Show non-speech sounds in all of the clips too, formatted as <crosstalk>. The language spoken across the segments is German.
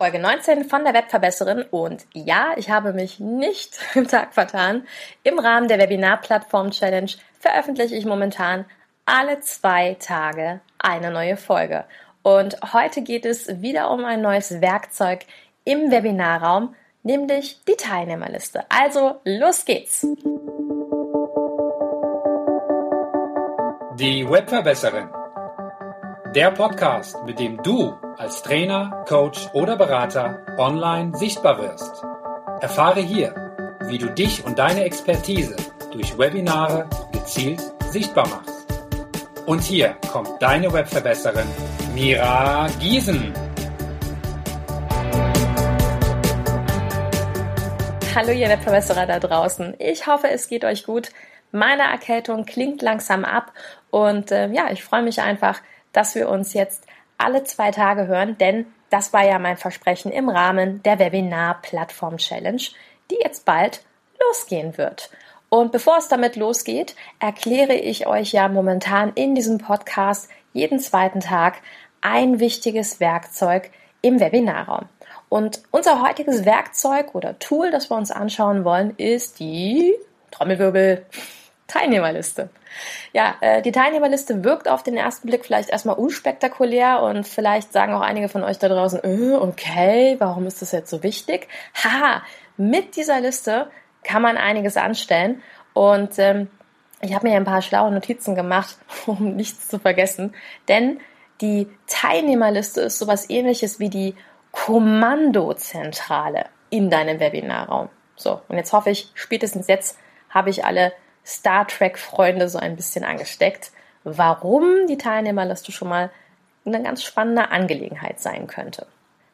Folge 19 von der Webverbesserin und ja, ich habe mich nicht <laughs> im Tag vertan. Im Rahmen der Webinar-Plattform Challenge veröffentliche ich momentan alle zwei Tage eine neue Folge. Und heute geht es wieder um ein neues Werkzeug im Webinarraum, nämlich die Teilnehmerliste. Also los geht's! Die Webverbesserin. Der Podcast, mit dem du als Trainer, Coach oder Berater online sichtbar wirst. Erfahre hier, wie du dich und deine Expertise durch Webinare gezielt sichtbar machst. Und hier kommt deine Webverbesserin Mira Giesen. Hallo ihr Webverbesserer da draußen. Ich hoffe, es geht euch gut. Meine Erkältung klingt langsam ab und äh, ja, ich freue mich einfach, dass wir uns jetzt alle zwei Tage hören, denn das war ja mein Versprechen im Rahmen der Webinar-Plattform Challenge, die jetzt bald losgehen wird. Und bevor es damit losgeht, erkläre ich euch ja momentan in diesem Podcast jeden zweiten Tag ein wichtiges Werkzeug im Webinarraum. Und unser heutiges Werkzeug oder Tool, das wir uns anschauen wollen, ist die Trommelwirbel Teilnehmerliste. Ja, äh, die Teilnehmerliste wirkt auf den ersten Blick vielleicht erstmal unspektakulär und vielleicht sagen auch einige von euch da draußen, äh, okay, warum ist das jetzt so wichtig? Haha, mit dieser Liste kann man einiges anstellen und ähm, ich habe mir ein paar schlaue Notizen gemacht, <laughs> um nichts zu vergessen, denn die Teilnehmerliste ist sowas ähnliches wie die Kommandozentrale in deinem Webinarraum. So, und jetzt hoffe ich, spätestens jetzt habe ich alle Star Trek-Freunde so ein bisschen angesteckt, warum die Teilnehmerliste schon mal eine ganz spannende Angelegenheit sein könnte.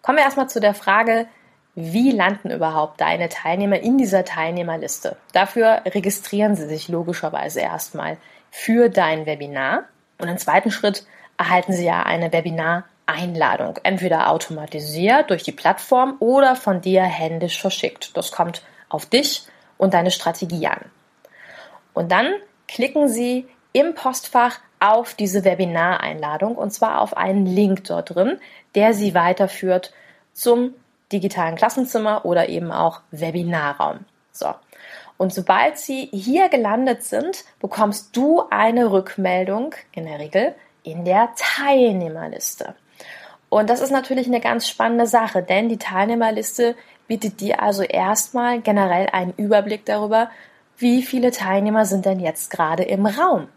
Kommen wir erstmal zu der Frage, wie landen überhaupt deine Teilnehmer in dieser Teilnehmerliste? Dafür registrieren sie sich logischerweise erstmal für dein Webinar und im zweiten Schritt erhalten sie ja eine Webinar-Einladung, entweder automatisiert durch die Plattform oder von dir händisch verschickt. Das kommt auf dich und deine Strategie an. Und dann klicken Sie im Postfach auf diese Webinareinladung und zwar auf einen Link dort drin, der Sie weiterführt zum digitalen Klassenzimmer oder eben auch Webinarraum. So. Und sobald Sie hier gelandet sind, bekommst du eine Rückmeldung in der Regel in der Teilnehmerliste. Und das ist natürlich eine ganz spannende Sache, denn die Teilnehmerliste bietet dir also erstmal generell einen Überblick darüber, wie viele Teilnehmer sind denn jetzt gerade im Raum?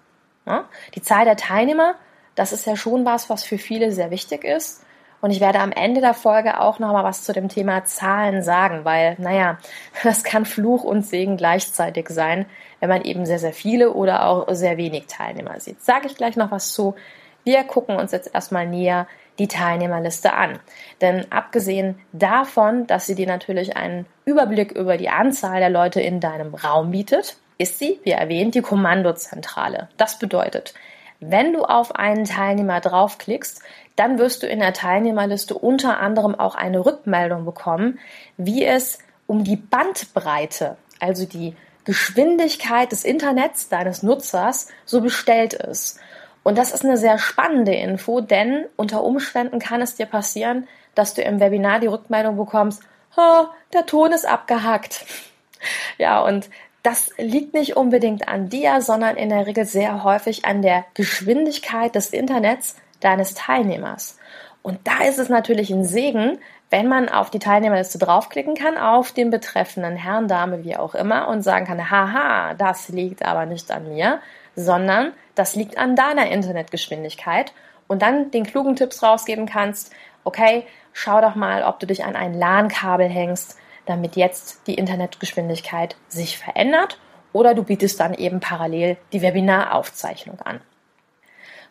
Ja? Die Zahl der Teilnehmer, das ist ja schon was, was für viele sehr wichtig ist. Und ich werde am Ende der Folge auch noch mal was zu dem Thema Zahlen sagen, weil, naja, <laughs> das kann Fluch und Segen gleichzeitig sein, wenn man eben sehr, sehr viele oder auch sehr wenig Teilnehmer sieht. Sage ich gleich noch was zu. Wir gucken uns jetzt erstmal näher die Teilnehmerliste an. Denn abgesehen davon, dass sie dir natürlich einen Überblick über die Anzahl der Leute in deinem Raum bietet, ist sie, wie erwähnt, die Kommandozentrale. Das bedeutet, wenn du auf einen Teilnehmer draufklickst, dann wirst du in der Teilnehmerliste unter anderem auch eine Rückmeldung bekommen, wie es um die Bandbreite, also die Geschwindigkeit des Internets deines Nutzers so bestellt ist. Und das ist eine sehr spannende Info, denn unter Umständen kann es dir passieren, dass du im Webinar die Rückmeldung bekommst, oh, der Ton ist abgehackt. <laughs> Ja, und das liegt nicht unbedingt an dir, sondern in der Regel sehr häufig an der Geschwindigkeit des Internets deines Teilnehmers. Und da ist es natürlich ein Segen, wenn man auf die Teilnehmerliste draufklicken kann, auf den betreffenden Herrn, Dame, wie auch immer, und sagen kann, haha, das liegt aber nicht an mir, sondern das liegt an deiner Internetgeschwindigkeit und dann den klugen Tipps rausgeben kannst, okay, schau doch mal, ob du dich an ein LAN-Kabel hängst, damit jetzt die Internetgeschwindigkeit sich verändert oder du bietest dann eben parallel die Webinaraufzeichnung an.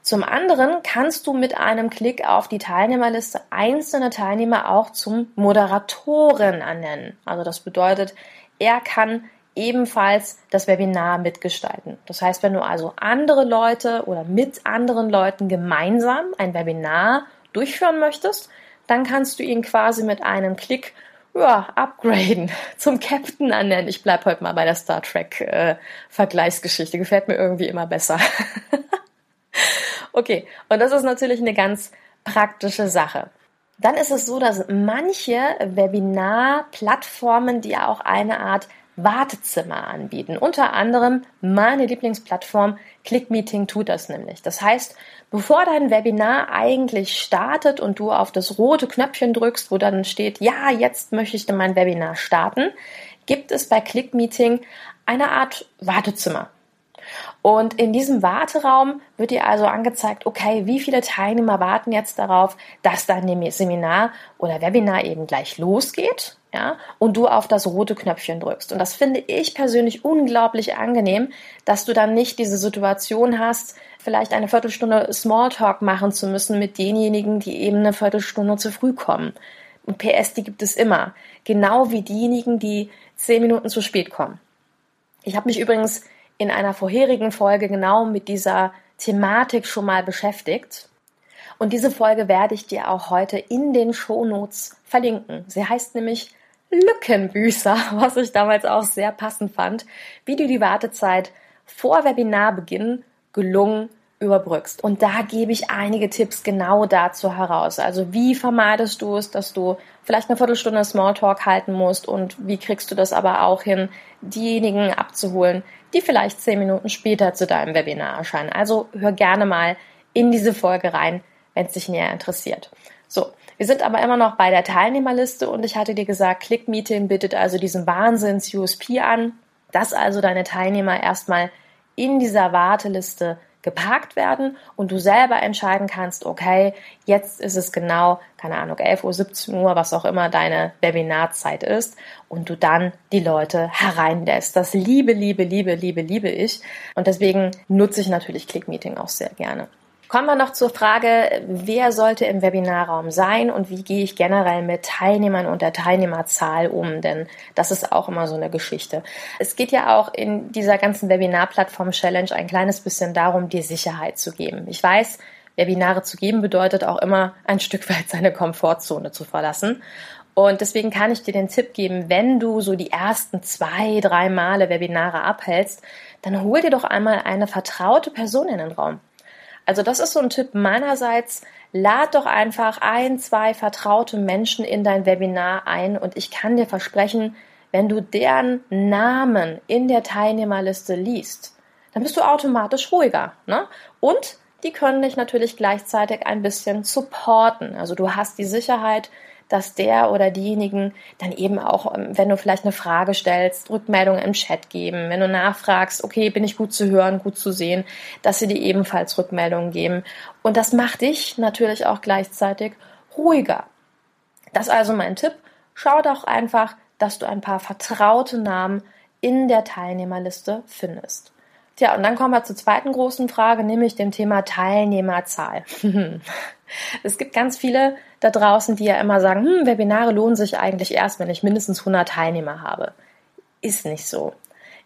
Zum anderen kannst du mit einem Klick auf die Teilnehmerliste einzelne Teilnehmer auch zum Moderatoren ernennen. Also das bedeutet, er kann ebenfalls das Webinar mitgestalten. Das heißt, wenn du also andere Leute oder mit anderen Leuten gemeinsam ein Webinar durchführen möchtest, dann kannst du ihn quasi mit einem Klick ja, upgraden, <laughs> zum Captain ernennen. Ich bleibe heute mal bei der Star Trek äh, Vergleichsgeschichte. Gefällt mir irgendwie immer besser. <laughs> okay, und das ist natürlich eine ganz praktische Sache. dann ist es so, dass manche Webinar-Plattformen, die ja auch eine Art Wartezimmer anbieten. Unter anderem meine Lieblingsplattform ClickMeeting tut das nämlich. Das heißt, bevor dein Webinar eigentlich startet und du auf das rote Knöpfchen drückst, wo dann steht, ja, jetzt möchte ich mein Webinar starten, gibt es bei ClickMeeting eine Art Wartezimmer. Und in diesem Warteraum wird dir also angezeigt, okay, wie viele Teilnehmer warten jetzt darauf, dass dein Seminar oder Webinar eben gleich losgeht, ja, und du auf das rote Knöpfchen drückst. Und das finde ich persönlich unglaublich angenehm, dass du dann nicht diese Situation hast, vielleicht eine Viertelstunde Smalltalk machen zu müssen mit denjenigen, die eben eine Viertelstunde zu früh kommen. Und PS, die gibt es immer. Genau wie diejenigen, die zehn Minuten zu spät kommen. Ich habe mich übrigens in einer vorherigen Folge genau mit dieser Thematik schon mal beschäftigt. Und diese Folge werde ich dir auch heute in den Shownotes verlinken. Sie heißt nämlich Lückenbüßer, <laughs> was ich damals auch sehr passend fand, wie du die Wartezeit vor Webinarbeginn gelungen überbrückst. Und da gebe ich einige Tipps genau dazu heraus. Also wie vermeidest du es, dass du vielleicht eine Viertelstunde Smalltalk halten musst und wie kriegst du das aber auch hin, diejenigen abzuholen, die vielleicht zehn Minuten später zu deinem Webinar erscheinen. Also hör gerne mal in diese Folge rein, wenn es dich näher interessiert. So, wir sind aber immer noch bei der Teilnehmerliste und ich hatte dir gesagt, ClickMeeting bietet also diesen Wahnsinns-USP an, dass also deine Teilnehmer erstmal in dieser Warteliste geparkt werden und du selber entscheiden kannst, okay, jetzt ist es genau, keine Ahnung, 11 Uhr, 17 Uhr, was auch immer deine Webinarzeit ist und du dann die Leute hereinlässt. Das liebe, liebe, liebe, liebe, liebe ich und deswegen nutze ich natürlich ClickMeeting auch sehr gerne. Kommen wir noch zur Frage, wer sollte im Webinarraum sein und wie gehe ich generell mit Teilnehmern und der Teilnehmerzahl um? Denn das ist auch immer so eine Geschichte. Es geht ja auch in dieser ganzen Webinar-Plattform-Challenge ein kleines bisschen darum, dir Sicherheit zu geben. Ich weiß, Webinare zu geben bedeutet auch immer ein Stück weit seine Komfortzone zu verlassen. Und deswegen kann ich dir den Tipp geben, wenn du so die ersten zwei, drei Male Webinare abhältst, dann hol dir doch einmal eine vertraute Person in den Raum. Also das ist so ein Tipp meinerseits. Lad doch einfach ein, zwei vertraute Menschen in dein Webinar ein und ich kann dir versprechen, wenn du deren Namen in der Teilnehmerliste liest, dann bist du automatisch ruhiger. Ne? Und die können dich natürlich gleichzeitig ein bisschen supporten. Also du hast die Sicherheit, dass der oder diejenigen dann eben auch, ähm, wenn du vielleicht eine Frage stellst, Rückmeldungen im Chat geben, wenn du nachfragst, okay, bin ich gut zu hören, gut zu sehen, dass sie dir ebenfalls Rückmeldungen geben. Und das macht dich natürlich auch gleichzeitig ruhiger. Das ist also mein Tipp. Schau doch einfach, dass du ein paar vertraute Namen in der Teilnehmerliste findest. Tja, und dann kommen wir zur zweiten großen Frage, nämlich dem Thema Teilnehmerzahl. <laughs> es gibt ganz viele da draußen, die ja immer sagen, hm, Webinare lohnen sich eigentlich erst, wenn ich mindestens 100 Teilnehmer habe. Ist nicht so.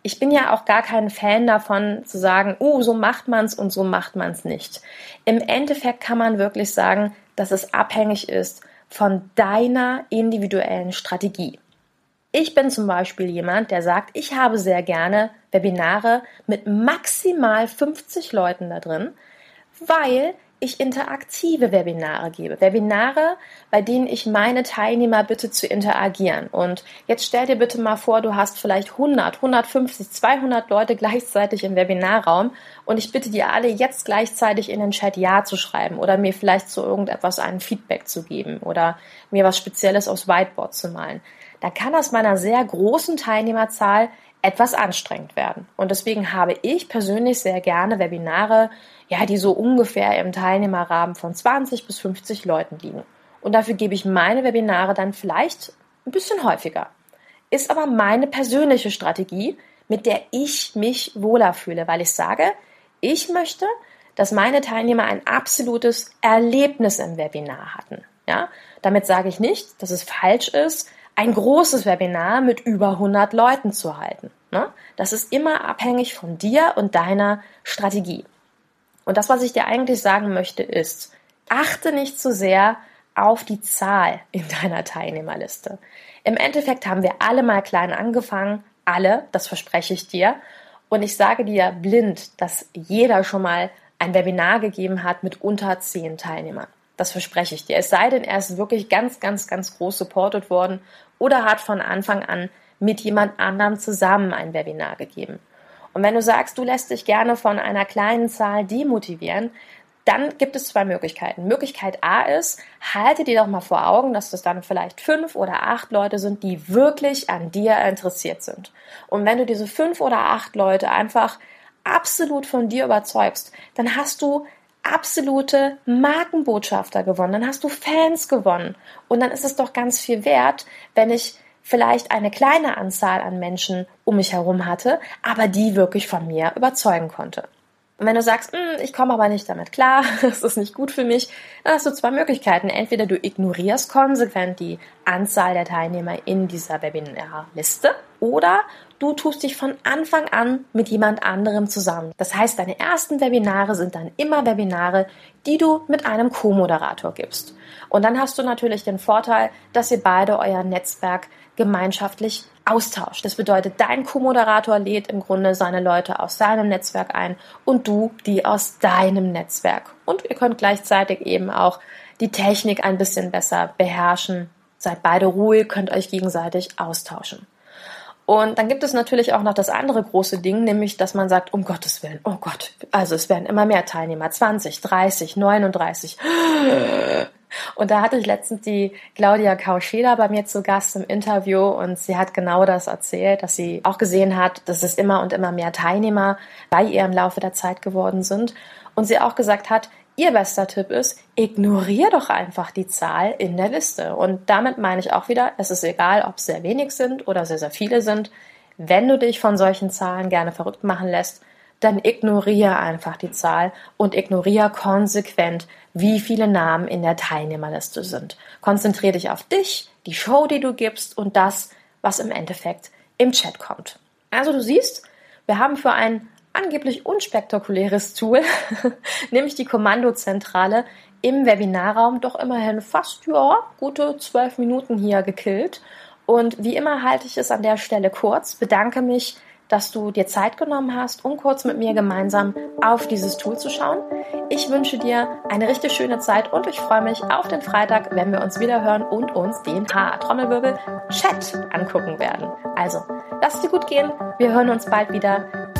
Ich bin ja auch gar kein Fan davon zu sagen, oh, so macht man's und so macht man's nicht. Im Endeffekt kann man wirklich sagen, dass es abhängig ist von deiner individuellen Strategie. Ich bin zum Beispiel jemand, der sagt, ich habe sehr gerne Webinare mit maximal 50 Leuten da drin, weil ich interaktive Webinare gebe. Webinare, bei denen ich meine Teilnehmer bitte zu interagieren. Und jetzt stell dir bitte mal vor, du hast vielleicht 100, 150, 200 Leute gleichzeitig im Webinarraum und ich bitte dir alle jetzt gleichzeitig in den Chat Ja zu schreiben oder mir vielleicht zu irgendetwas ein Feedback zu geben oder mir was Spezielles aufs Whiteboard zu malen da kann aus meiner sehr großen Teilnehmerzahl etwas anstrengend werden. Und deswegen habe ich persönlich sehr gerne Webinare, ja, die so ungefähr im Teilnehmerrahmen von 20 bis 50 Leuten liegen. Und dafür gebe ich meine Webinare dann vielleicht ein bisschen häufiger. Ist aber meine persönliche Strategie, mit der ich mich wohler fühle, weil ich sage, ich möchte, dass meine Teilnehmer ein absolutes Erlebnis im Webinar hatten. Ja, damit sage ich nicht, dass es falsch ist, ein großes Webinar mit über 100 Leuten zu halten. Ne? Das ist immer abhängig von dir und deiner Strategie. Und das, was ich dir eigentlich sagen möchte, ist, achte nicht zu sehr auf die Zahl in deiner Teilnehmerliste. Im Endeffekt haben wir alle mal klein angefangen, alle, das verspreche ich dir. Und ich sage dir blind, dass jeder schon mal ein Webinar gegeben hat mit unter zehn Teilnehmern. Das verspreche ich dir. Es sei denn, er ist wirklich ganz, ganz, ganz groß supported worden oder hat von Anfang an mit jemand anderem zusammen ein Webinar gegeben. Und wenn du sagst, du lässt dich gerne von einer kleinen Zahl demotivieren, dann gibt es zwei Möglichkeiten. Möglichkeit A ist, halte dir doch mal vor Augen, dass das dann vielleicht fünf oder acht Leute sind, die wirklich an dir interessiert sind. Und wenn du diese fünf oder acht Leute einfach absolut von dir überzeugst, dann hast du absolute Markenbotschafter gewonnen, dann hast du Fans gewonnen. Und dann ist es doch ganz viel wert, wenn ich vielleicht eine kleine Anzahl an Menschen um mich herum hatte, aber die wirklich von mir überzeugen konnte. Und wenn du sagst, hm, ich komme aber nicht damit klar, <laughs> das ist nicht gut für mich, dann hast du zwei Möglichkeiten. Entweder du ignorierst konsequent die Anzahl der Teilnehmer in dieser Webinar-Liste oder du tust dich von Anfang an mit jemand anderem zusammen. Das heißt, deine ersten Webinare sind dann immer Webinare, die du mit einem Co-Moderator gibst. Und dann hast du natürlich den Vorteil, dass ihr beide euer Netzwerk gemeinschaftlich austauscht. Das bedeutet, dein Co-Moderator lädt im Grunde seine Leute aus seinem Netzwerk ein und du die aus deinem Netzwerk. Und ihr könnt gleichzeitig eben auch die Technik ein bisschen besser beherrschen. Seid beide ruhig, könnt euch gegenseitig austauschen. Und dann gibt es natürlich auch noch das andere große Ding, nämlich, dass man sagt, um Gottes Willen, oh Gott, also es werden immer mehr Teilnehmer, 20, 30, 39. Und da hatte ich letztens die Claudia Kauscheda bei mir zu Gast im Interview und sie hat genau das erzählt, dass sie auch gesehen hat, dass es immer und immer mehr Teilnehmer bei ihr im Laufe der Zeit geworden sind. Und sie auch gesagt hat, ihr bester Tipp ist, ignorier doch einfach die Zahl in der Liste. Und damit meine ich auch wieder, es ist egal, ob es sehr wenig sind oder sehr, sehr viele sind. Wenn du dich von solchen Zahlen gerne verrückt machen lässt, dann ignoriere einfach die Zahl und ignoriere konsequent, wie viele Namen in der Teilnehmerliste sind. Konzentriere dich auf dich, die Show, die du gibst und das, was im Endeffekt im Chat kommt. Also du siehst, wir haben für ein angeblich unspektakuläres Tool, <laughs> nämlich die Kommandozentrale, im Webinarraum doch immerhin fast, ja, gute zwölf Minuten hier gekillt. Und wie immer halte ich es an der Stelle kurz, bedanke mich dass du dir Zeit genommen hast, um kurz mit mir gemeinsam auf dieses Tool zu schauen. Ich wünsche dir eine richtig schöne Zeit und ich freue mich auf den Freitag, wenn wir uns wieder hören und uns den H-Trommelwirbel Chat angucken werden. Also, lass es dir gut gehen. Wir hören uns bald wieder.